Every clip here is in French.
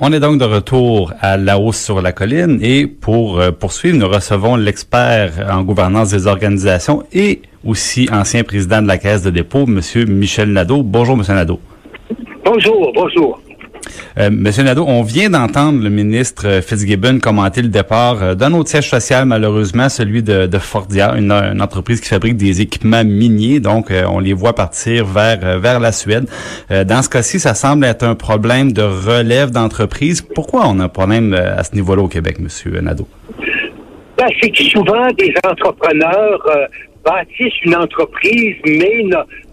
On est donc de retour à La hausse sur la colline et pour euh, poursuivre, nous recevons l'expert en gouvernance des organisations et aussi ancien président de la Caisse de dépôt, Monsieur Michel Nadeau. Bonjour, Monsieur Nadeau. Bonjour, bonjour. Euh, Monsieur Nadeau, on vient d'entendre le ministre Fitzgibbon commenter le départ euh, d'un autre siège social, malheureusement, celui de, Fordia, une, entreprise qui fabrique des équipements miniers. Donc, euh, on les voit partir vers vers la Suède. dans ce cas-ci, ça semble être un problème de relève d'entreprise. Pourquoi on a un problème à ce niveau-là au Québec, Monsieur Nadeau? Ben, c'est que souvent, des entrepreneurs bâtissent une entreprise, mais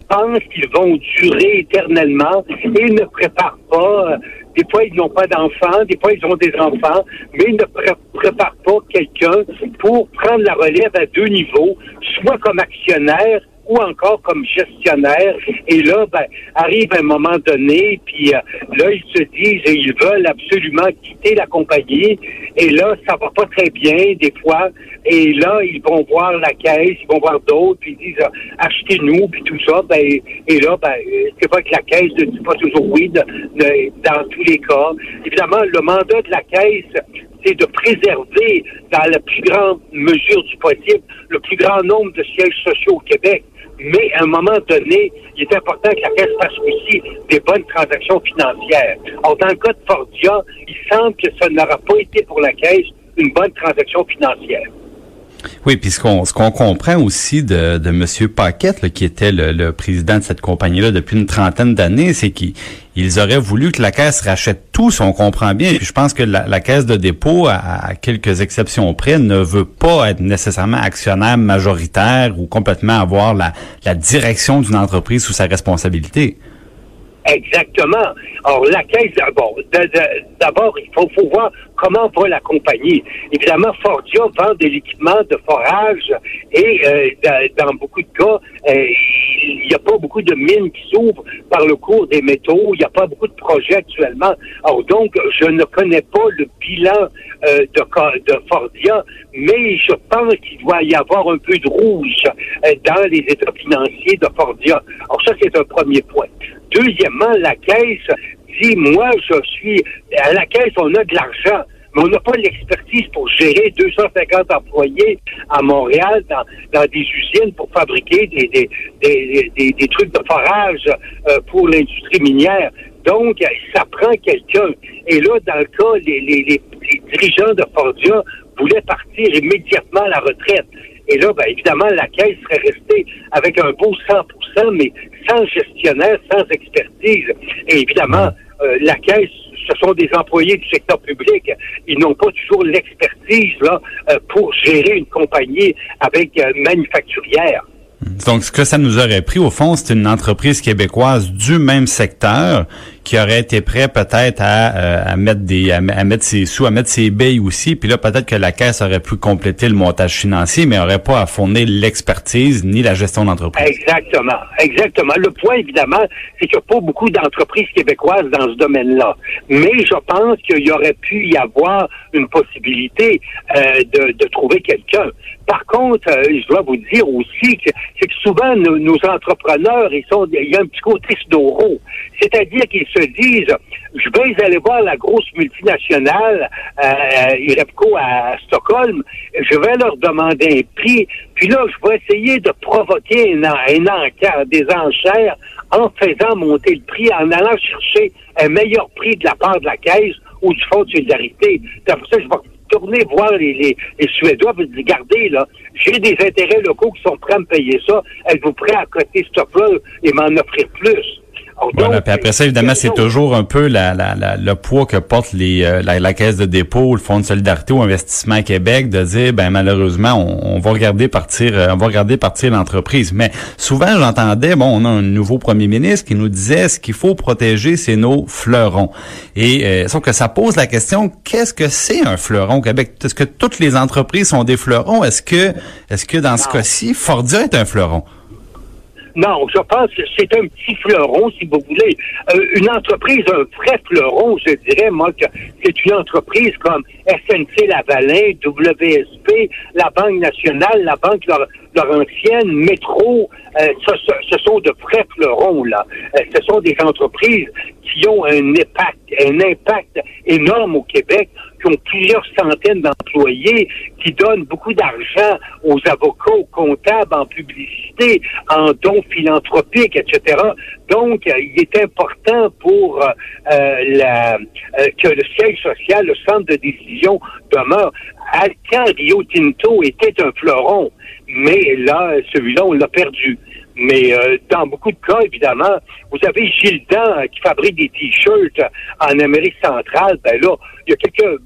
pensent qu'ils vont durer éternellement et ne préparent pas. Euh, des fois, ils n'ont pas d'enfants, des fois, ils ont des enfants, mais ils ne préparent pas quelqu'un pour prendre la relève à deux niveaux, soit comme actionnaire ou encore comme gestionnaire. Et là, ben, arrive un moment donné, puis euh, là, ils se disent et ils veulent absolument quitter la compagnie. Et là, ça va pas très bien des fois. Et là, ils vont voir la caisse, ils vont voir d'autres, puis ils disent euh, achetez-nous, puis tout ça. Ben, et là, ben, c'est pas que la caisse ne dit pas toujours oui dans tous les cas. Évidemment, le mandat de la caisse, c'est de préserver, dans la plus grande mesure du possible, le plus grand nombre de sièges sociaux au Québec. Mais à un moment donné, il est important que la Caisse fasse aussi des bonnes transactions financières. Or, dans le cas de Fordia, il semble que ça n'aura pas été pour la Caisse une bonne transaction financière. Oui, puis ce qu'on ce qu'on comprend aussi de, de M. Paquette, qui était le, président de cette compagnie-là depuis une trentaine d'années, c'est qu'ils auraient voulu que la Caisse rachète tout, si on comprend bien. Puis je pense que la, Caisse de dépôt, à, quelques exceptions près, ne veut pas être nécessairement actionnaire majoritaire ou complètement avoir la, direction d'une entreprise sous sa responsabilité. Exactement. Alors, la caisse, bon, d'abord, il faut, faut, voir comment va la compagnie. Évidemment, Fordia vend de l'équipement de forage et euh, dans beaucoup de cas, euh, il n'y a pas beaucoup de mines qui s'ouvrent par le cours des métaux. Il n'y a pas beaucoup de projets actuellement. Alors, donc, je ne connais pas le bilan euh, de, de Fordia, mais je pense qu'il doit y avoir un peu de rouge dans les états financiers de Fordia. Alors, ça, c'est un premier point. Deuxièmement, la caisse moi, je suis, à la caisse, on a de l'argent, mais on n'a pas l'expertise pour gérer 250 employés à Montréal dans, dans des usines pour fabriquer des, des, des, des, trucs de forage euh, pour l'industrie minière. Donc, ça prend quelqu'un. Et là, dans le cas, les, les, les, dirigeants de Fordia voulaient partir immédiatement à la retraite. Et là, ben, évidemment, la caisse serait restée avec un beau 100% mais sans gestionnaire, sans expertise. Et évidemment, euh, la caisse, ce sont des employés du secteur public. Ils n'ont pas toujours l'expertise là euh, pour gérer une compagnie avec euh, manufacturière. Donc, ce que ça nous aurait pris, au fond, c'est une entreprise québécoise du même secteur qui aurait été prêt peut-être à, euh, à, mettre des à, mettre ses sous, à mettre ses billes aussi. Puis là, peut-être que la caisse aurait pu compléter le montage financier, mais n'aurait pas à fournir l'expertise ni la gestion d'entreprise. Exactement, exactement. Le point, évidemment, c'est qu'il n'y a pas beaucoup d'entreprises québécoises dans ce domaine-là. Mais je pense qu'il y aurait pu y avoir une possibilité euh, de, de trouver quelqu'un. Par contre, euh, je dois vous dire aussi que c'est que souvent nos, entrepreneurs, ils sont, il y a un petit côté. C'est-à-dire qu'ils se disent, je vais aller voir la grosse multinationale euh, Irepco à Stockholm, je vais leur demander un prix, puis là, je vais essayer de provoquer un, des enchères en faisant monter le prix, en allant chercher un meilleur prix de la part de la caisse ou du Fonds de solidarité. C'est pour ça que je vais tourner voir les, Suédois vous dire, regardez, là, j'ai des intérêts locaux qui sont prêts à me payer ça. Êtes-vous prêt à coter ce et m'en offrir plus? Voilà, puis après ça, évidemment, c'est toujours un peu la, la, le poids que porte les, euh, la, caisse de dépôt, le Fonds de solidarité ou Investissement Québec, de dire, ben malheureusement, on, va regarder partir, euh, on va regarder partir l'entreprise. Mais souvent, j'entendais, bon, on a un nouveau premier ministre qui nous disait, ce qu'il faut protéger, c'est nos fleurons. Et euh, sauf que ça pose la question, qu'est-ce que c'est un fleuron au Québec? Est-ce que toutes les entreprises sont des fleurons? Est-ce que, est-ce que dans ce cas-ci, Fordia est un fleuron? Non, je pense que c'est un petit fleuron, si vous voulez. Euh, une entreprise, un vrai fleuron, je dirais, moi, que c'est une entreprise comme SNC Lavalin, WSP, la Banque nationale, la Banque Laurentienne, Métro, euh, ce, sont de vrais fleurons, là. Euh, ce sont des entreprises qui ont un impact, un impact énorme au Québec qui ont plusieurs centaines d'employés, qui donnent beaucoup d'argent aux avocats, aux comptables, en publicité, en dons philanthropiques, etc. Donc, il est important pour euh, la, euh, que le siège social, le centre de décision demeure. Quand Rio Tinto était un fleuron, mais là, celui-là, on l'a perdu. Mais euh, dans beaucoup de cas, évidemment, vous avez Gildan qui fabrique des t-shirts en Amérique centrale. Ben là, il y a quelques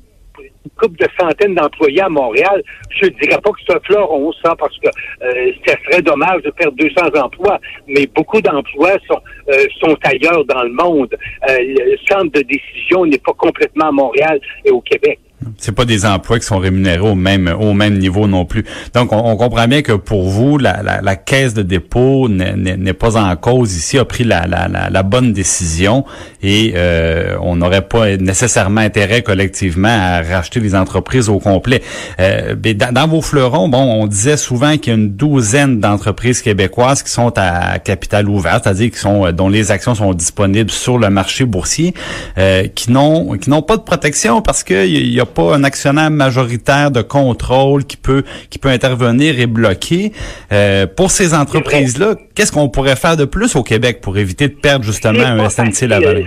couple de centaines d'employés à Montréal, je ne dirais pas que un fleuron, ça, parce que euh, ce serait dommage de perdre 200 emplois, mais beaucoup d'emplois sont, euh, sont ailleurs dans le monde. Euh, le centre de décision n'est pas complètement à Montréal et au Québec. C'est pas des emplois qui sont rémunérés au même au même niveau non plus. Donc, on, comprend bien que pour vous, la, la, caisse de dépôt n'est pas en cause ici, a pris la, la bonne décision et euh, on n'aurait pas nécessairement intérêt collectivement à racheter les entreprises au complet. Euh, mais dans, vos fleurons, bon, on disait souvent qu'il y a une douzaine d'entreprises québécoises qui sont à capital ouvert, c'est-à-dire qui sont dont les actions sont disponibles sur le marché boursier, euh, qui n'ont qui n'ont pas de protection parce qu'il y a pas un actionnaire majoritaire de contrôle qui peut qui peut intervenir et bloquer. Euh, pour ces entreprises-là, qu'est-ce qu'on pourrait faire de plus au Québec pour éviter de perdre justement un SNC Lavalin?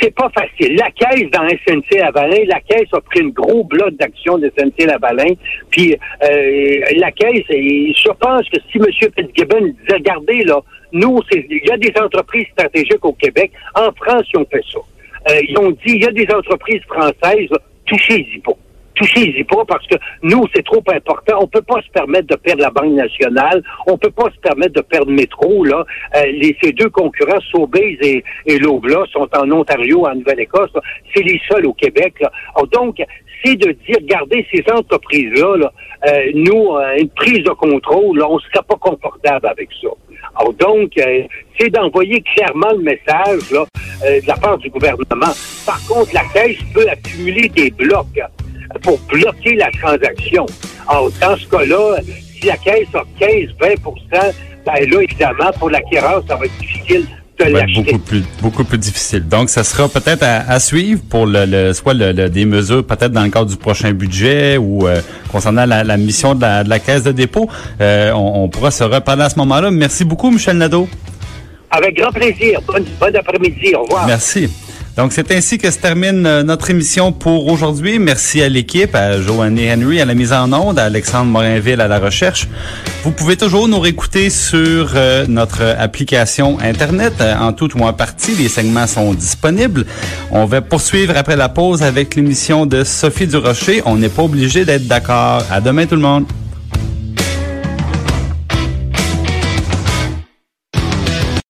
c'est pas facile. La caisse dans SNC Lavalin, la caisse a pris une gros bloc d'action de SNC Lavalin, puis euh, la caisse, je pense que si M. Fitzgibbon disait, regardez là, nous, il y a des entreprises stratégiques au Québec, en France, ils ont fait ça. Euh, ils ont dit, il y a des entreprises françaises, touchez-y pas. Touchez-y pas parce que nous, c'est trop important. On peut pas se permettre de perdre la Banque nationale. On peut pas se permettre de perdre Métro. Là. Euh, les, ces deux concurrents, Sobeys et, et Lobla, sont en Ontario, en Nouvelle-Écosse. C'est les seuls au Québec. Là. donc, c'est de dire, regardez ces entreprises-là, là, euh, nous, euh, une prise de contrôle, là, on ne serait pas confortable avec ça. Alors donc, euh, c'est d'envoyer clairement le message là, de la part du gouvernement. Par contre, la Caisse peut accumuler des blocs pour bloquer la transaction. Alors, dans ce cas-là, si la Caisse a 15-20% ben là, évidemment, pour l'acquéreur, ça va être difficile beaucoup plus beaucoup plus difficile. Donc, ça sera peut-être à, suivre pour le, soit le, des mesures peut-être dans le cadre du prochain budget ou euh, concernant la, mission de la, caisse de dépôt. Euh, on, pourra se reparler à ce moment-là. Merci beaucoup, Michel Nadeau. Avec grand plaisir. Bonne, bon après-midi. Au revoir. Merci. Donc, c'est ainsi que se termine euh, notre émission pour aujourd'hui. Merci à l'équipe, à Joanne Henry à la mise en onde, à Alexandre Morinville à la recherche. Vous pouvez toujours nous réécouter sur euh, notre application Internet. Euh, en tout ou en partie, les segments sont disponibles. On va poursuivre après la pause avec l'émission de Sophie Durocher. On n'est pas obligé d'être d'accord. À demain tout le monde.